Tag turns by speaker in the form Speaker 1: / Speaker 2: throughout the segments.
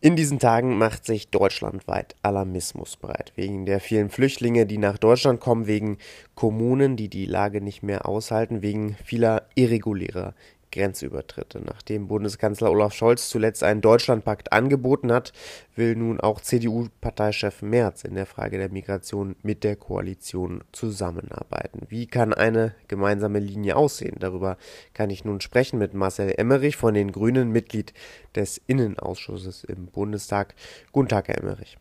Speaker 1: In diesen Tagen macht sich deutschlandweit Alarmismus breit. Wegen der vielen Flüchtlinge, die nach Deutschland kommen, wegen Kommunen, die die Lage nicht mehr aushalten, wegen vieler irregulärer Grenzübertritte. Nachdem Bundeskanzler Olaf Scholz zuletzt einen Deutschlandpakt angeboten hat, will nun auch CDU-Parteichef Merz in der Frage der Migration mit der Koalition zusammenarbeiten. Wie kann eine gemeinsame Linie aussehen? Darüber kann ich nun sprechen mit Marcel Emmerich von den Grünen, Mitglied des Innenausschusses im Bundestag. Guten Tag, Herr Emmerich.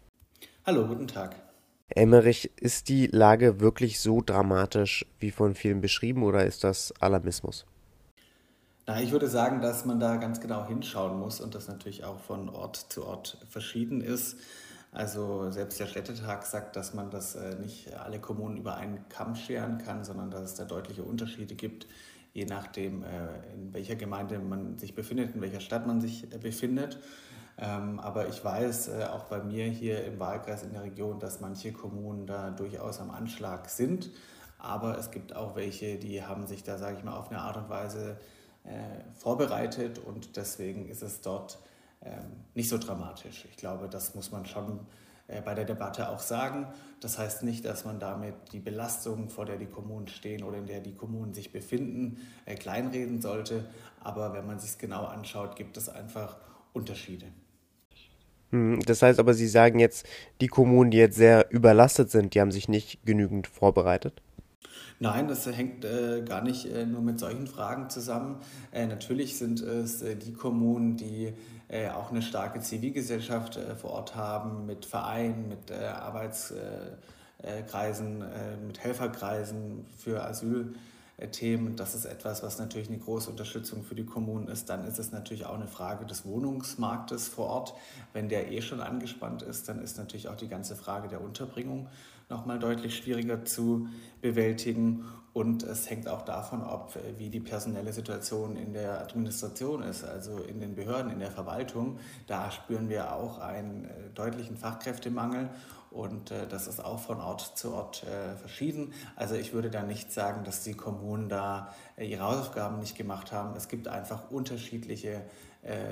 Speaker 2: Hallo, guten Tag.
Speaker 1: Emmerich, ist die Lage wirklich so dramatisch wie von vielen beschrieben oder ist das Alarmismus?
Speaker 2: Na, ich würde sagen, dass man da ganz genau hinschauen muss und das natürlich auch von Ort zu Ort verschieden ist. Also selbst der Städtetag sagt, dass man das äh, nicht alle Kommunen über einen Kamm scheren kann, sondern dass es da deutliche Unterschiede gibt, je nachdem, äh, in welcher Gemeinde man sich befindet, in welcher Stadt man sich äh, befindet. Ähm, aber ich weiß auch bei mir hier im Wahlkreis in der Region, dass manche Kommunen da durchaus am Anschlag sind. Aber es gibt auch welche, die haben sich da, sage ich mal, auf eine Art und Weise vorbereitet und deswegen ist es dort ähm, nicht so dramatisch. Ich glaube, das muss man schon äh, bei der Debatte auch sagen. Das heißt nicht, dass man damit die Belastung, vor der die Kommunen stehen oder in der die Kommunen sich befinden, äh, kleinreden sollte. Aber wenn man sich es genau anschaut, gibt es einfach Unterschiede.
Speaker 1: Hm, das heißt aber, Sie sagen jetzt, die Kommunen, die jetzt sehr überlastet sind, die haben sich nicht genügend vorbereitet?
Speaker 2: Nein, das hängt äh, gar nicht äh, nur mit solchen Fragen zusammen. Äh, natürlich sind es äh, die Kommunen, die äh, auch eine starke Zivilgesellschaft äh, vor Ort haben, mit Vereinen, mit Arbeitskreisen, mit Helferkreisen für Asylthemen. Das ist etwas, was natürlich eine große Unterstützung für die Kommunen ist. Dann ist es natürlich auch eine Frage des Wohnungsmarktes vor Ort. Wenn der eh schon angespannt ist, dann ist natürlich auch die ganze Frage der Unterbringung nochmal deutlich schwieriger zu bewältigen. Und es hängt auch davon ab, wie die personelle Situation in der Administration ist, also in den Behörden, in der Verwaltung. Da spüren wir auch einen äh, deutlichen Fachkräftemangel. Und äh, das ist auch von Ort zu Ort äh, verschieden. Also ich würde da nicht sagen, dass die Kommunen da ihre Hausaufgaben nicht gemacht haben. Es gibt einfach unterschiedliche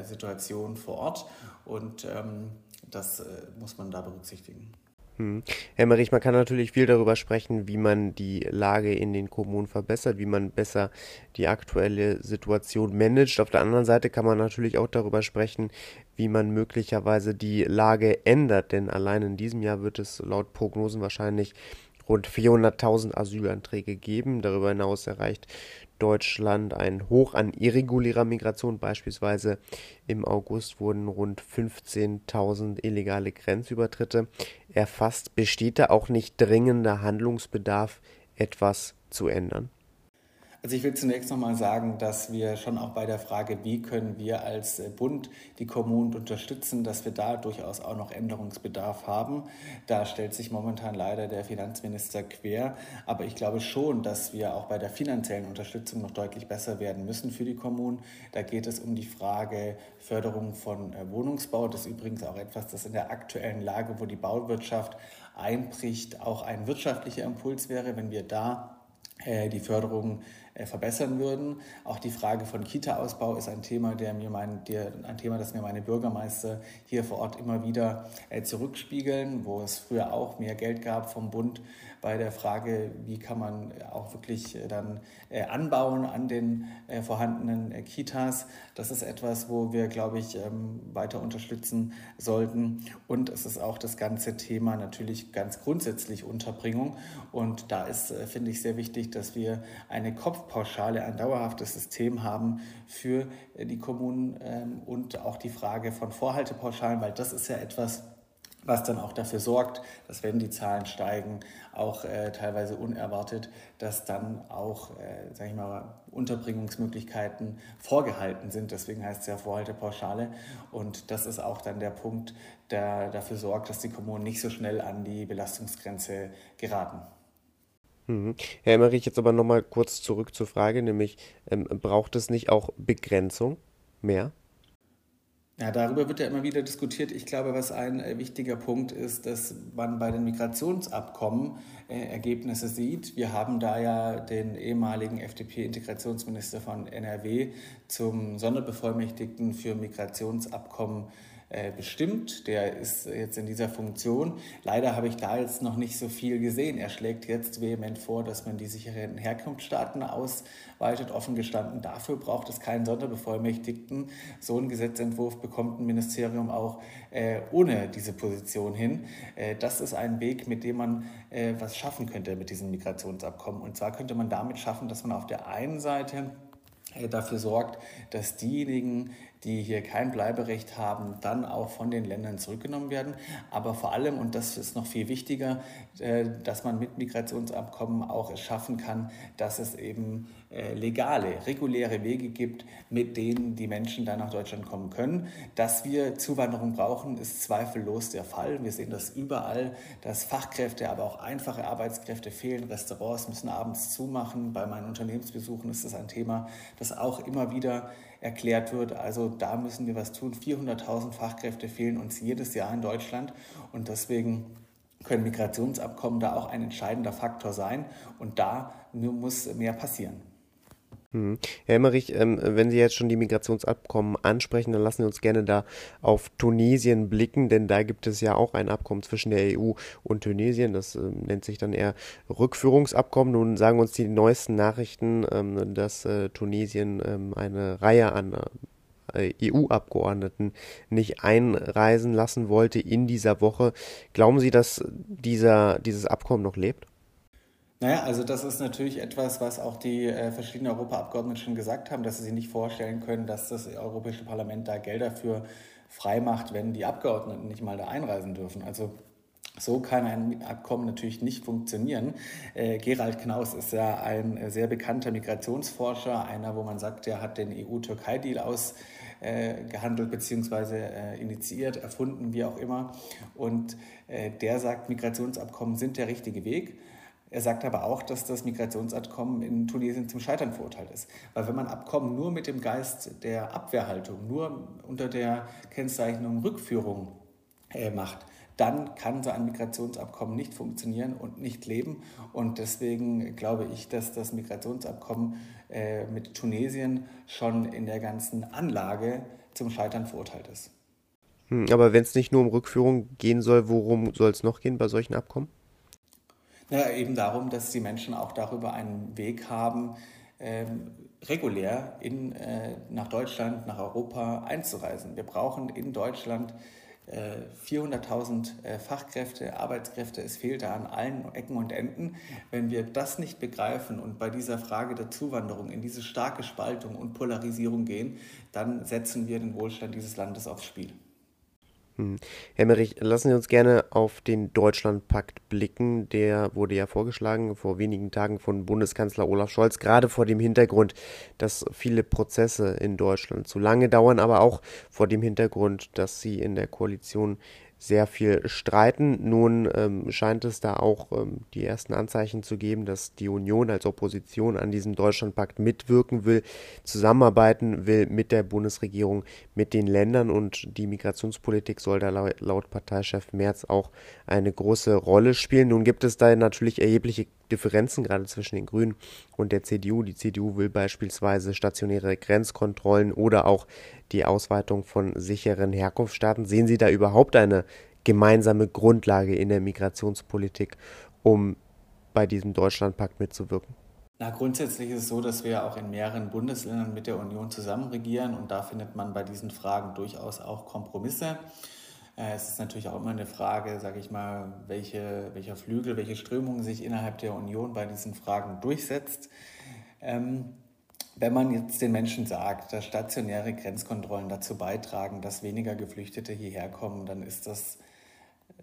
Speaker 2: Situationen vor Ort und ähm, das muss man da berücksichtigen.
Speaker 1: Hm. Herr Merich, man kann natürlich viel darüber sprechen, wie man die Lage in den Kommunen verbessert, wie man besser die aktuelle Situation managt. Auf der anderen Seite kann man natürlich auch darüber sprechen, wie man möglicherweise die Lage ändert, denn allein in diesem Jahr wird es laut Prognosen wahrscheinlich rund 400.000 Asylanträge geben. Darüber hinaus erreicht Deutschland ein Hoch an irregulärer Migration. Beispielsweise im August wurden rund 15.000 illegale Grenzübertritte erfasst. Besteht da auch nicht dringender Handlungsbedarf, etwas zu ändern?
Speaker 2: Also ich will zunächst noch mal sagen, dass wir schon auch bei der Frage, wie können wir als äh, Bund die Kommunen unterstützen, dass wir da durchaus auch noch Änderungsbedarf haben. Da stellt sich momentan leider der Finanzminister quer. Aber ich glaube schon, dass wir auch bei der finanziellen Unterstützung noch deutlich besser werden müssen für die Kommunen. Da geht es um die Frage Förderung von äh, Wohnungsbau. Das ist übrigens auch etwas, das in der aktuellen Lage, wo die Bauwirtschaft einbricht, auch ein wirtschaftlicher Impuls wäre, wenn wir da äh, die Förderung verbessern würden. Auch die Frage von Kita-Ausbau ist ein Thema, der mir mein, der, ein Thema, das mir meine Bürgermeister hier vor Ort immer wieder äh, zurückspiegeln, wo es früher auch mehr Geld gab vom Bund bei der Frage, wie kann man auch wirklich dann anbauen an den vorhandenen Kitas. Das ist etwas, wo wir, glaube ich, ähm, weiter unterstützen sollten. Und es ist auch das ganze Thema natürlich ganz grundsätzlich Unterbringung. Und da ist, finde ich, sehr wichtig, dass wir eine Kopfpauschale, ein dauerhaftes System haben für äh, die Kommunen ähm, und auch die Frage von Vorhaltepauschalen, weil das ist ja etwas, was dann auch dafür sorgt, dass wenn die Zahlen steigen, auch äh, teilweise unerwartet, dass dann auch, äh, ich mal, Unterbringungsmöglichkeiten vorgehalten sind. Deswegen heißt es ja Vorhaltepauschale. Und das ist auch dann der Punkt, der dafür sorgt, dass die Kommunen nicht so schnell an die Belastungsgrenze geraten.
Speaker 1: Mhm. Herr Emmerich, jetzt aber nochmal kurz zurück zur Frage, nämlich ähm, braucht es nicht auch Begrenzung mehr?
Speaker 2: Ja, darüber wird ja immer wieder diskutiert. Ich glaube, was ein äh, wichtiger Punkt ist, dass man bei den Migrationsabkommen äh, Ergebnisse sieht. Wir haben da ja den ehemaligen FDP-Integrationsminister von NRW zum Sonderbevollmächtigten für Migrationsabkommen äh, bestimmt. Der ist jetzt in dieser Funktion. Leider habe ich da jetzt noch nicht so viel gesehen. Er schlägt jetzt vehement vor, dass man die sicheren Herkunftsstaaten ausweitet. Offen gestanden, dafür braucht es keinen Sonderbevollmächtigten. So ein Gesetzentwurf bekommt ein Ministerium auch äh, ohne diese Position hin. Äh, das ist ein Weg, mit dem man äh, was schaffen könnte mit diesem Migrationsabkommen. Und zwar könnte man damit schaffen, dass man auf der einen Seite äh, dafür sorgt, dass diejenigen, die hier kein Bleiberecht haben, dann auch von den Ländern zurückgenommen werden. Aber vor allem, und das ist noch viel wichtiger, äh, dass man mit Migrationsabkommen auch es schaffen kann, dass es eben äh, legale, reguläre Wege gibt, mit denen die Menschen dann nach Deutschland kommen können. Dass wir Zuwanderung brauchen, ist zweifellos der Fall. Wir sehen das überall, dass Fachkräfte, aber auch einfache Arbeitskräfte fehlen. Restaurants müssen abends zumachen. Bei meinen Unternehmensbesuchen ist das ein Thema, das auch immer wieder erklärt wird. Also da müssen wir was tun. 400.000 Fachkräfte fehlen uns jedes Jahr in Deutschland und deswegen können Migrationsabkommen da auch ein entscheidender Faktor sein und da muss mehr passieren.
Speaker 1: Hm. Herr Emmerich, ähm, wenn Sie jetzt schon die Migrationsabkommen ansprechen, dann lassen Sie uns gerne da auf Tunesien blicken, denn da gibt es ja auch ein Abkommen zwischen der EU und Tunesien. Das ähm, nennt sich dann eher Rückführungsabkommen. Nun sagen uns die neuesten Nachrichten, ähm, dass äh, Tunesien eine Reihe an äh, EU-Abgeordneten nicht einreisen lassen wollte in dieser Woche. Glauben Sie, dass dieser, dieses Abkommen noch lebt?
Speaker 2: Naja, also das ist natürlich etwas, was auch die äh, verschiedenen Europaabgeordneten schon gesagt haben, dass sie sich nicht vorstellen können, dass das Europäische Parlament da Gelder für frei macht, wenn die Abgeordneten nicht mal da einreisen dürfen. Also so kann ein Abkommen natürlich nicht funktionieren. Äh, Gerald Knaus ist ja ein äh, sehr bekannter Migrationsforscher, einer, wo man sagt, der hat den EU-Türkei-Deal ausgehandelt äh, bzw. Äh, initiiert, erfunden, wie auch immer. Und äh, der sagt, Migrationsabkommen sind der richtige Weg. Er sagt aber auch, dass das Migrationsabkommen in Tunesien zum Scheitern verurteilt ist. Weil wenn man Abkommen nur mit dem Geist der Abwehrhaltung, nur unter der Kennzeichnung Rückführung äh, macht, dann kann so ein Migrationsabkommen nicht funktionieren und nicht leben. Und deswegen glaube ich, dass das Migrationsabkommen äh, mit Tunesien schon in der ganzen Anlage zum Scheitern verurteilt ist.
Speaker 1: Hm, aber wenn es nicht nur um Rückführung gehen soll, worum soll es noch gehen bei solchen Abkommen?
Speaker 2: Ja, eben darum, dass die Menschen auch darüber einen Weg haben, ähm, regulär in, äh, nach Deutschland, nach Europa einzureisen. Wir brauchen in Deutschland äh, 400.000 äh, Fachkräfte, Arbeitskräfte. Es fehlt da an allen Ecken und Enden. Wenn wir das nicht begreifen und bei dieser Frage der Zuwanderung in diese starke Spaltung und Polarisierung gehen, dann setzen wir den Wohlstand dieses Landes aufs Spiel.
Speaker 1: Hm. Herr Merich, lassen Sie uns gerne auf den Deutschlandpakt blicken. Der wurde ja vorgeschlagen vor wenigen Tagen von Bundeskanzler Olaf Scholz, gerade vor dem Hintergrund, dass viele Prozesse in Deutschland zu lange dauern, aber auch vor dem Hintergrund, dass Sie in der Koalition sehr viel streiten. Nun ähm, scheint es da auch ähm, die ersten Anzeichen zu geben, dass die Union als Opposition an diesem Deutschlandpakt mitwirken will, zusammenarbeiten will mit der Bundesregierung, mit den Ländern und die Migrationspolitik soll da laut, laut Parteichef Merz auch eine große Rolle spielen. Nun gibt es da natürlich erhebliche Differenzen gerade zwischen den Grünen und der CDU. Die CDU will beispielsweise stationäre Grenzkontrollen oder auch die Ausweitung von sicheren Herkunftsstaaten. Sehen Sie da überhaupt eine gemeinsame Grundlage in der Migrationspolitik, um bei diesem Deutschlandpakt mitzuwirken?
Speaker 2: Na, grundsätzlich ist es so, dass wir auch in mehreren Bundesländern mit der Union zusammen regieren und da findet man bei diesen Fragen durchaus auch Kompromisse. Äh, es ist natürlich auch immer eine Frage, sage ich mal, welche, welcher Flügel, welche Strömung sich innerhalb der Union bei diesen Fragen durchsetzt. Ähm, wenn man jetzt den Menschen sagt, dass stationäre Grenzkontrollen dazu beitragen, dass weniger Geflüchtete hierher kommen, dann ist das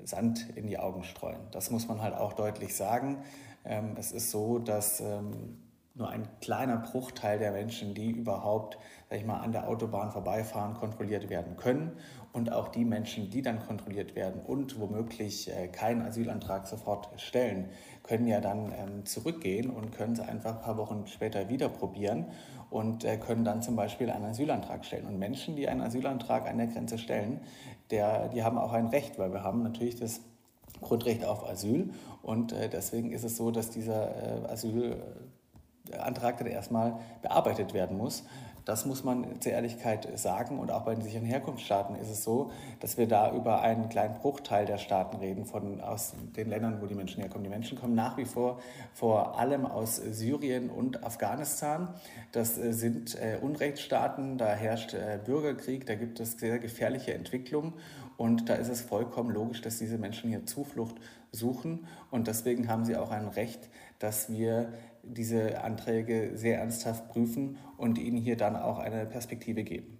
Speaker 2: Sand in die Augen streuen. Das muss man halt auch deutlich sagen. Ähm, es ist so, dass ähm, nur ein kleiner Bruchteil der Menschen, die überhaupt sag ich mal, an der Autobahn vorbeifahren, kontrolliert werden können. Und auch die Menschen, die dann kontrolliert werden und womöglich äh, keinen Asylantrag sofort stellen, können ja dann ähm, zurückgehen und können es einfach ein paar Wochen später wieder probieren und äh, können dann zum Beispiel einen Asylantrag stellen. Und Menschen, die einen Asylantrag an der Grenze stellen, der, die haben auch ein Recht, weil wir haben natürlich das Grundrecht auf Asyl und äh, deswegen ist es so, dass dieser Asyl Antrag dann erstmal bearbeitet werden muss. Das muss man zur Ehrlichkeit sagen. Und auch bei den sicheren Herkunftsstaaten ist es so, dass wir da über einen kleinen Bruchteil der Staaten reden, von, aus den Ländern, wo die Menschen herkommen. Die Menschen kommen nach wie vor vor allem aus Syrien und Afghanistan. Das äh, sind äh, Unrechtsstaaten, da herrscht äh, Bürgerkrieg, da gibt es sehr gefährliche Entwicklungen. Und da ist es vollkommen logisch, dass diese Menschen hier Zuflucht suchen. Und deswegen haben sie auch ein Recht, dass wir diese Anträge sehr ernsthaft prüfen und ihnen hier dann auch eine Perspektive geben.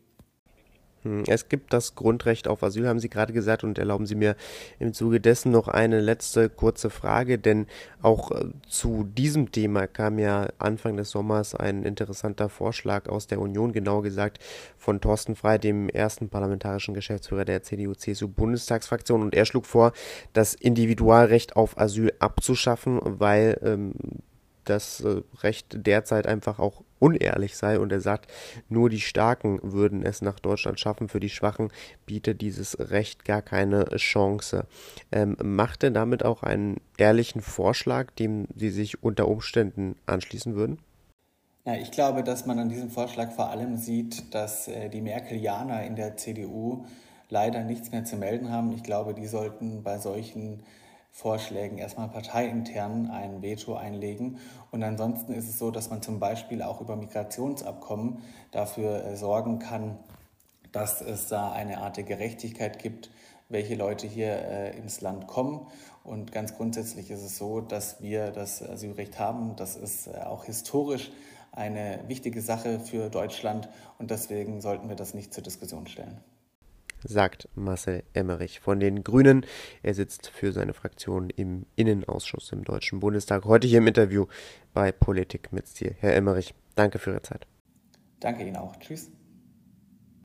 Speaker 1: Hm, es gibt das Grundrecht auf Asyl, haben Sie gerade gesagt, und erlauben Sie mir im Zuge dessen noch eine letzte kurze Frage, denn auch äh, zu diesem Thema kam ja Anfang des Sommers ein interessanter Vorschlag aus der Union, genau gesagt von Thorsten Frey, dem ersten parlamentarischen Geschäftsführer der CDU-CSU-Bundestagsfraktion, und er schlug vor, das Individualrecht auf Asyl abzuschaffen, weil ähm, das äh, Recht derzeit einfach auch unehrlich sei und er sagt, nur die Starken würden es nach Deutschland schaffen, für die Schwachen bietet dieses Recht gar keine Chance. Ähm, macht er damit auch einen ehrlichen Vorschlag, dem Sie sich unter Umständen anschließen würden?
Speaker 2: Ja, ich glaube, dass man an diesem Vorschlag vor allem sieht, dass äh, die Merkelianer in der CDU leider nichts mehr zu melden haben. Ich glaube, die sollten bei solchen Vorschlägen erstmal parteiintern ein Veto einlegen. Und ansonsten ist es so, dass man zum Beispiel auch über Migrationsabkommen dafür äh, sorgen kann, dass es da eine Art der Gerechtigkeit gibt, welche Leute hier äh, ins Land kommen. Und ganz grundsätzlich ist es so, dass wir das Asylrecht haben. Das ist äh, auch historisch eine wichtige Sache für Deutschland und deswegen sollten wir das nicht zur Diskussion stellen
Speaker 1: sagt Marcel Emmerich von den Grünen. Er sitzt für seine Fraktion im Innenausschuss im Deutschen Bundestag. Heute hier im Interview bei Politik mit Stil. Herr Emmerich, danke für Ihre Zeit.
Speaker 2: Danke Ihnen auch. Tschüss.